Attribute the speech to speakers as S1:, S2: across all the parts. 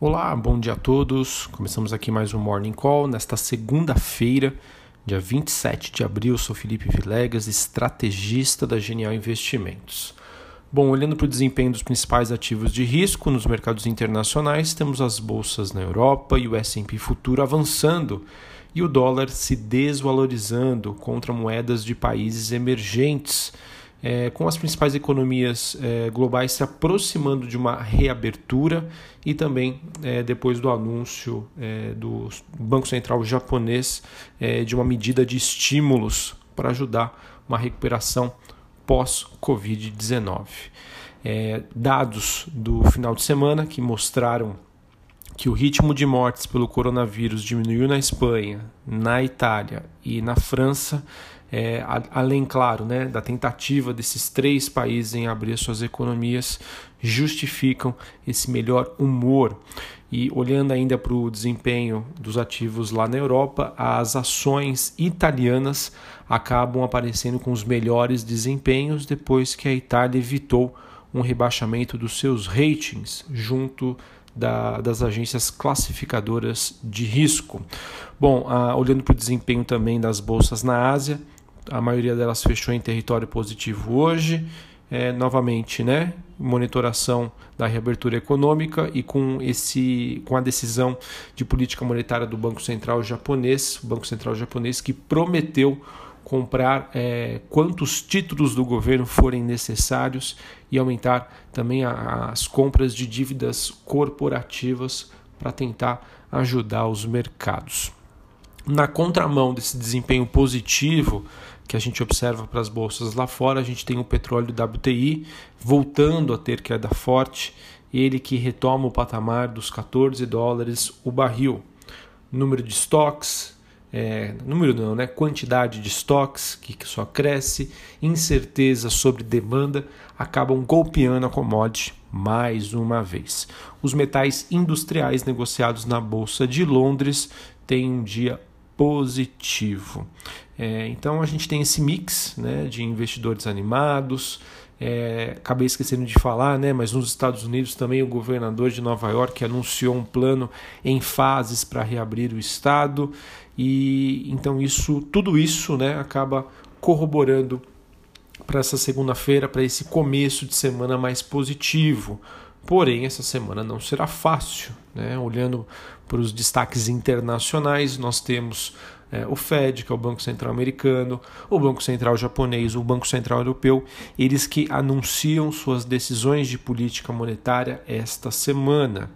S1: Olá, bom dia a todos. Começamos aqui mais um Morning Call nesta segunda-feira, dia 27 de abril. Sou Felipe Vilegas, estrategista da Genial Investimentos. Bom, olhando para o desempenho dos principais ativos de risco nos mercados internacionais, temos as bolsas na Europa e o S&P Futuro avançando e o dólar se desvalorizando contra moedas de países emergentes é, com as principais economias é, globais se aproximando de uma reabertura e também é, depois do anúncio é, do Banco Central japonês é, de uma medida de estímulos para ajudar uma recuperação pós-Covid-19. É, dados do final de semana que mostraram que o ritmo de mortes pelo coronavírus diminuiu na Espanha, na Itália e na França é, além, claro, né, da tentativa desses três países em abrir suas economias, justificam esse melhor humor. E olhando ainda para o desempenho dos ativos lá na Europa, as ações italianas acabam aparecendo com os melhores desempenhos depois que a Itália evitou um rebaixamento dos seus ratings junto da, das agências classificadoras de risco. Bom, ah, olhando para o desempenho também das bolsas na Ásia, a maioria delas fechou em território positivo hoje. É, novamente, né, monitoração da reabertura econômica e com esse com a decisão de política monetária do Banco Central japonês, o Banco Central japonês que prometeu comprar é, quantos títulos do governo forem necessários e aumentar também a, as compras de dívidas corporativas para tentar ajudar os mercados. Na contramão desse desempenho positivo que a gente observa para as bolsas lá fora, a gente tem o petróleo WTI voltando a ter queda forte, ele que retoma o patamar dos 14 dólares o barril. Número de estoques, é, número não, né? quantidade de estoques que só cresce, incerteza sobre demanda acabam golpeando a commodity mais uma vez. Os metais industriais negociados na Bolsa de Londres têm um dia positivo. É, então a gente tem esse mix né, de investidores animados. É, acabei esquecendo de falar, né, mas nos Estados Unidos também o governador de Nova York anunciou um plano em fases para reabrir o estado e então isso, tudo isso, né, acaba corroborando para essa segunda-feira, para esse começo de semana mais positivo. Porém, essa semana não será fácil. Né? Olhando para os destaques internacionais, nós temos é, o Fed, que é o Banco Central Americano, o Banco Central Japonês, o Banco Central Europeu, eles que anunciam suas decisões de política monetária esta semana.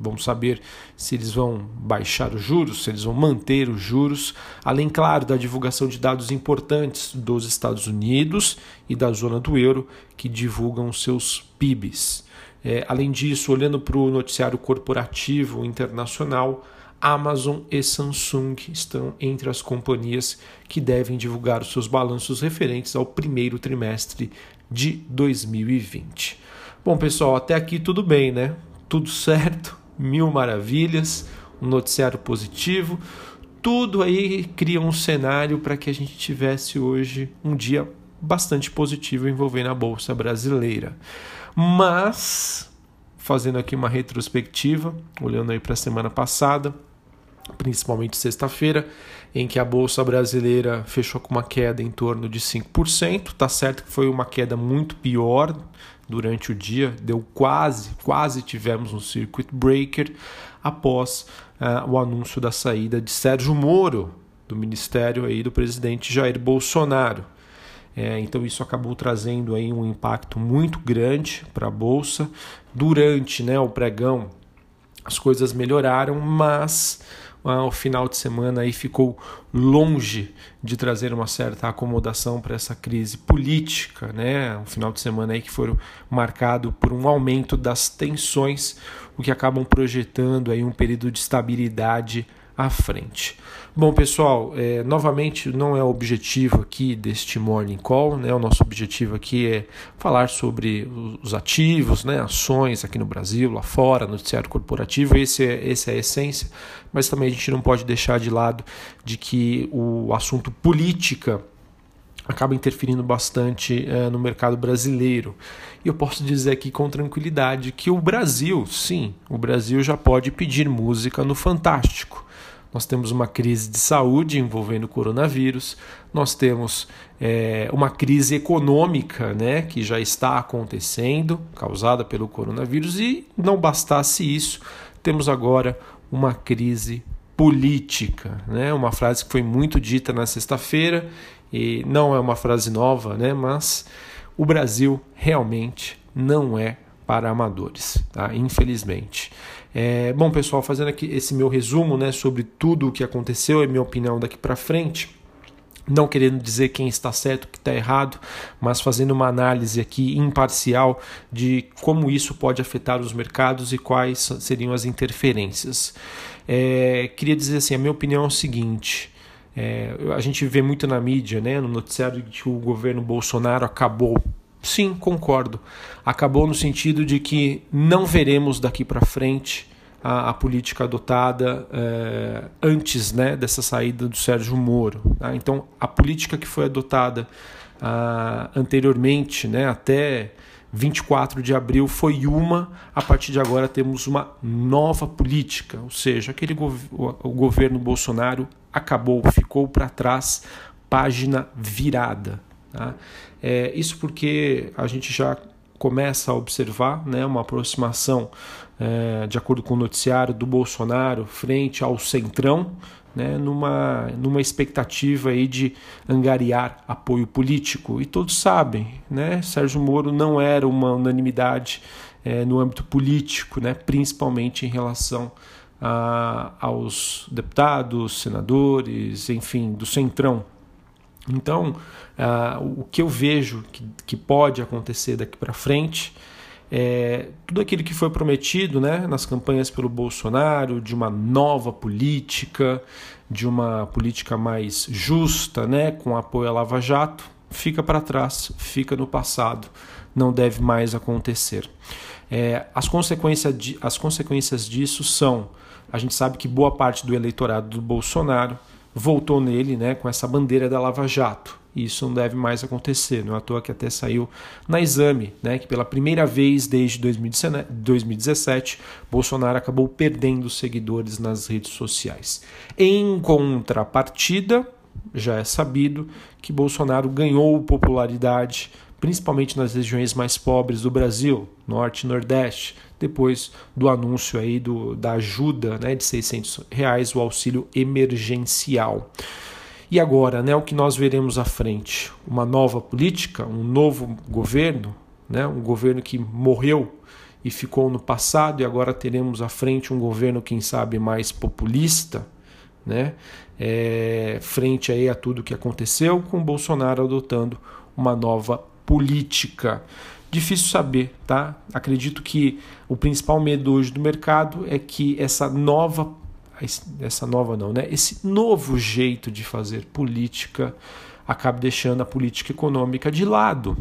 S1: Vamos saber se eles vão baixar os juros, se eles vão manter os juros, além, claro, da divulgação de dados importantes dos Estados Unidos e da zona do euro, que divulgam seus PIBs. É, além disso, olhando para o noticiário corporativo internacional, Amazon e Samsung estão entre as companhias que devem divulgar os seus balanços referentes ao primeiro trimestre de 2020. Bom, pessoal, até aqui tudo bem, né? Tudo certo, mil maravilhas, um noticiário positivo. Tudo aí cria um cenário para que a gente tivesse hoje um dia bastante positivo envolvendo a Bolsa Brasileira. Mas, fazendo aqui uma retrospectiva, olhando aí para a semana passada, principalmente sexta-feira, em que a bolsa brasileira fechou com uma queda em torno de 5%. Tá certo que foi uma queda muito pior durante o dia, deu quase, quase tivemos um circuit breaker após uh, o anúncio da saída de Sérgio Moro do ministério aí do presidente Jair Bolsonaro. É, então isso acabou trazendo aí um impacto muito grande para a bolsa. Durante né, o pregão as coisas melhoraram, mas ah, o final de semana aí ficou longe de trazer uma certa acomodação para essa crise política, né? Um final de semana aí que foi marcado por um aumento das tensões, o que acabam projetando aí um período de estabilidade à frente. Bom, pessoal, é, novamente não é o objetivo aqui deste Morning Call, né? O nosso objetivo aqui é falar sobre os ativos, né? ações aqui no Brasil, lá fora, noticiário corporativo, esse é, essa é a essência, mas também a gente não pode deixar de lado de que o assunto política acaba interferindo bastante é, no mercado brasileiro. E eu posso dizer aqui com tranquilidade que o Brasil, sim, o Brasil já pode pedir música no Fantástico. Nós temos uma crise de saúde envolvendo o coronavírus, nós temos é, uma crise econômica né, que já está acontecendo, causada pelo coronavírus, e não bastasse isso, temos agora uma crise política, né? Uma frase que foi muito dita na sexta-feira e não é uma frase nova, né? Mas o Brasil realmente não é para amadores, tá? Infelizmente. É, bom, pessoal, fazendo aqui esse meu resumo, né, sobre tudo o que aconteceu, é minha opinião daqui para frente não querendo dizer quem está certo, que está errado, mas fazendo uma análise aqui imparcial de como isso pode afetar os mercados e quais seriam as interferências. É, queria dizer assim, a minha opinião é o seguinte. É, a gente vê muito na mídia, né, no noticiário, que o governo Bolsonaro acabou. Sim, concordo. Acabou no sentido de que não veremos daqui para frente a, a política adotada é, antes né, dessa saída do Sérgio Moro. Tá? Então, a política que foi adotada ah, anteriormente, né, até 24 de abril, foi uma, a partir de agora temos uma nova política, ou seja, aquele gov o governo Bolsonaro acabou, ficou para trás, página virada. Tá? É, isso porque a gente já começa a observar né, uma aproximação, é, de acordo com o noticiário, do Bolsonaro frente ao Centrão, né, numa, numa expectativa aí de angariar apoio político. E todos sabem, né, Sérgio Moro não era uma unanimidade é, no âmbito político, né, principalmente em relação a, aos deputados, senadores, enfim, do Centrão. Então, uh, o que eu vejo que, que pode acontecer daqui para frente é tudo aquilo que foi prometido né, nas campanhas pelo Bolsonaro, de uma nova política, de uma política mais justa, né, com apoio à Lava Jato, fica para trás, fica no passado, não deve mais acontecer. É, as, consequências de, as consequências disso são: a gente sabe que boa parte do eleitorado do Bolsonaro voltou nele né, com essa bandeira da Lava Jato. Isso não deve mais acontecer, não é à toa que até saiu na exame, né, que pela primeira vez desde 2017, Bolsonaro acabou perdendo seguidores nas redes sociais. Em contrapartida, já é sabido que Bolsonaro ganhou popularidade principalmente nas regiões mais pobres do Brasil, Norte e Nordeste, depois do anúncio aí do, da ajuda né, de 600 reais, o auxílio emergencial. E agora, né, o que nós veremos à frente? Uma nova política, um novo governo, né, um governo que morreu e ficou no passado, e agora teremos à frente um governo, quem sabe, mais populista, né, é, frente aí a tudo que aconteceu, com Bolsonaro adotando uma nova política. Difícil saber, tá? Acredito que o principal medo hoje do mercado é que essa nova essa nova não, né? Esse novo jeito de fazer política acabe deixando a política econômica de lado.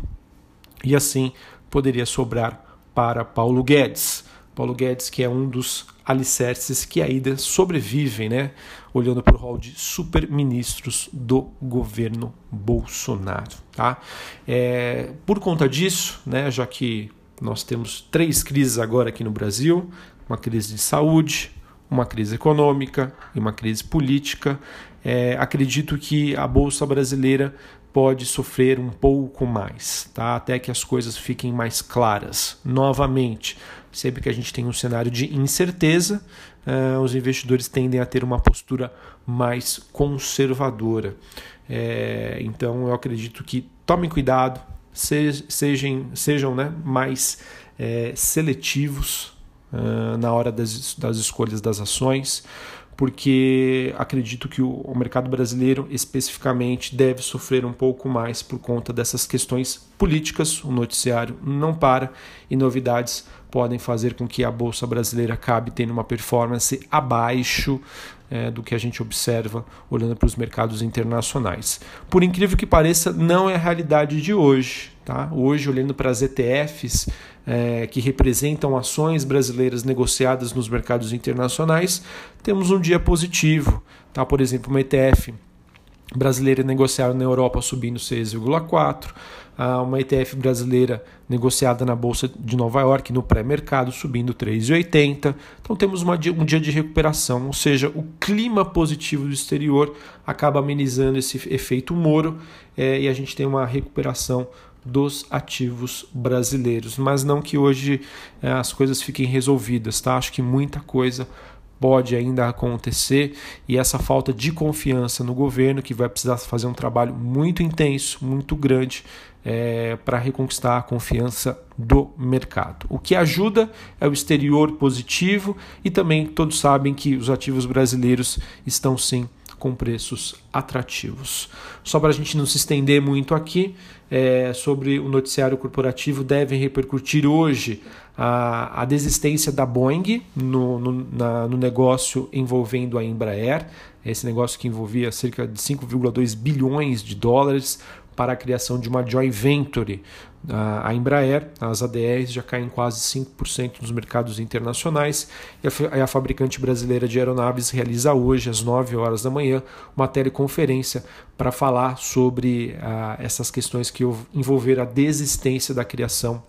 S1: E assim poderia sobrar para Paulo Guedes. Paulo Guedes, que é um dos alicerces que ainda sobrevivem, né? olhando para o rol de super-ministros do governo Bolsonaro. Tá? É, por conta disso, né, já que nós temos três crises agora aqui no Brasil, uma crise de saúde, uma crise econômica e uma crise política, é, acredito que a Bolsa Brasileira pode sofrer um pouco mais, tá? até que as coisas fiquem mais claras. Novamente, sempre que a gente tem um cenário de incerteza, uh, os investidores tendem a ter uma postura mais conservadora. É, então, eu acredito que tomem cuidado, sejam, sejam né, mais é, seletivos uh, na hora das, das escolhas das ações porque acredito que o, mercado brasileiro especificamente deve sofrer um pouco mais por conta dessas questões políticas. O noticiário não para e novidades podem fazer com que a bolsa brasileira acabe tendo uma performance abaixo é, do que a gente observa olhando para os mercados internacionais. Por incrível que pareça, não é a realidade de hoje. Tá? Hoje, olhando para as ETFs, é, que representam ações brasileiras negociadas nos mercados internacionais, temos um dia positivo. Tá? Por exemplo, uma ETF brasileira negociada na Europa subindo 6,4%, uma ETF brasileira negociada na Bolsa de Nova York no pré-mercado subindo 3,80%. Então temos uma, um dia de recuperação, ou seja, o clima positivo do exterior acaba amenizando esse efeito Moro é, e a gente tem uma recuperação dos ativos brasileiros, mas não que hoje é, as coisas fiquem resolvidas, tá? Acho que muita coisa pode ainda acontecer e essa falta de confiança no governo, que vai precisar fazer um trabalho muito intenso, muito grande, é, para reconquistar a confiança do mercado. O que ajuda é o exterior positivo e também todos sabem que os ativos brasileiros estão sim com preços atrativos. Só para a gente não se estender muito aqui, é, sobre o noticiário corporativo devem repercutir hoje a, a desistência da Boeing no, no, na, no negócio envolvendo a Embraer, esse negócio que envolvia cerca de 5,2 bilhões de dólares para a criação de uma joint venture. A Embraer, as ADRs já caem quase 5% nos mercados internacionais e a fabricante brasileira de aeronaves realiza hoje, às 9 horas da manhã, uma teleconferência para falar sobre essas questões que envolveram a desistência da criação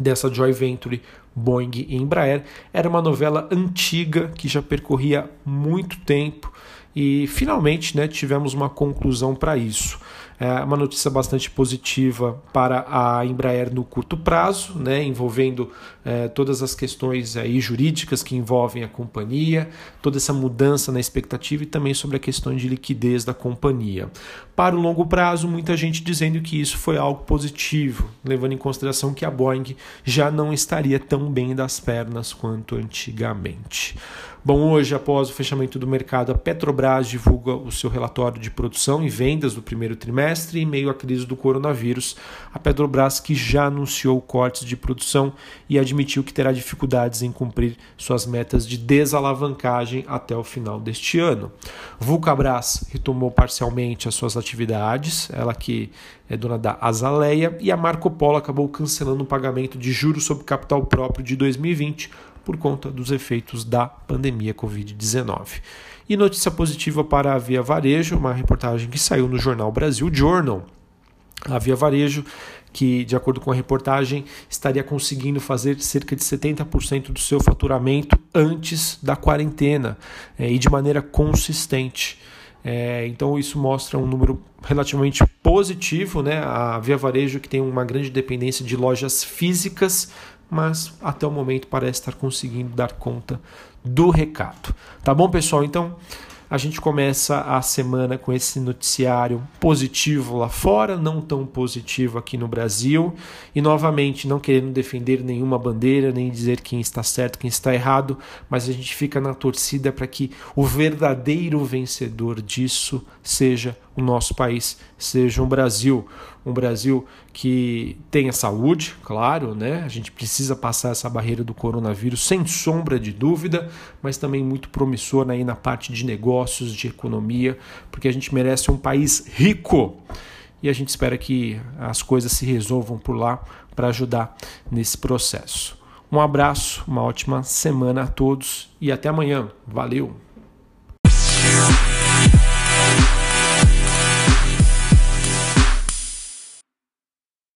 S1: dessa joint venture Boeing e Embraer. Era uma novela antiga que já percorria muito tempo e finalmente né, tivemos uma conclusão para isso. É uma notícia bastante positiva para a Embraer no curto prazo, né, envolvendo é, todas as questões aí jurídicas que envolvem a companhia, toda essa mudança na expectativa e também sobre a questão de liquidez da companhia. Para o longo prazo, muita gente dizendo que isso foi algo positivo, levando em consideração que a Boeing já não estaria tão bem das pernas quanto antigamente. Bom, hoje, após o fechamento do mercado, a Petrobras divulga o seu relatório de produção e vendas do primeiro trimestre em meio à crise do coronavírus. A Petrobras que já anunciou cortes de produção e admitiu que terá dificuldades em cumprir suas metas de desalavancagem até o final deste ano. Vulcabras retomou parcialmente as suas atividades, ela que é dona da Azaleia, e a Marco Polo acabou cancelando o pagamento de juros sobre capital próprio de 2020 por conta dos efeitos da pandemia Covid-19. E notícia positiva para a Via Varejo, uma reportagem que saiu no jornal Brasil Journal. A Via Varejo, que de acordo com a reportagem estaria conseguindo fazer cerca de 70% do seu faturamento antes da quarentena é, e de maneira consistente. É, então isso mostra um número relativamente positivo, né? A Via Varejo que tem uma grande dependência de lojas físicas mas até o momento parece estar conseguindo dar conta do recado. Tá bom, pessoal? Então, a gente começa a semana com esse noticiário positivo lá fora, não tão positivo aqui no Brasil, e novamente não querendo defender nenhuma bandeira, nem dizer quem está certo, quem está errado, mas a gente fica na torcida para que o verdadeiro vencedor disso seja o nosso país, seja o Brasil, um Brasil que tenha saúde, claro, né? A gente precisa passar essa barreira do coronavírus sem sombra de dúvida, mas também muito promissor aí na parte de negócios, de economia, porque a gente merece um país rico. E a gente espera que as coisas se resolvam por lá para ajudar nesse processo. Um abraço, uma ótima semana a todos e até amanhã. Valeu!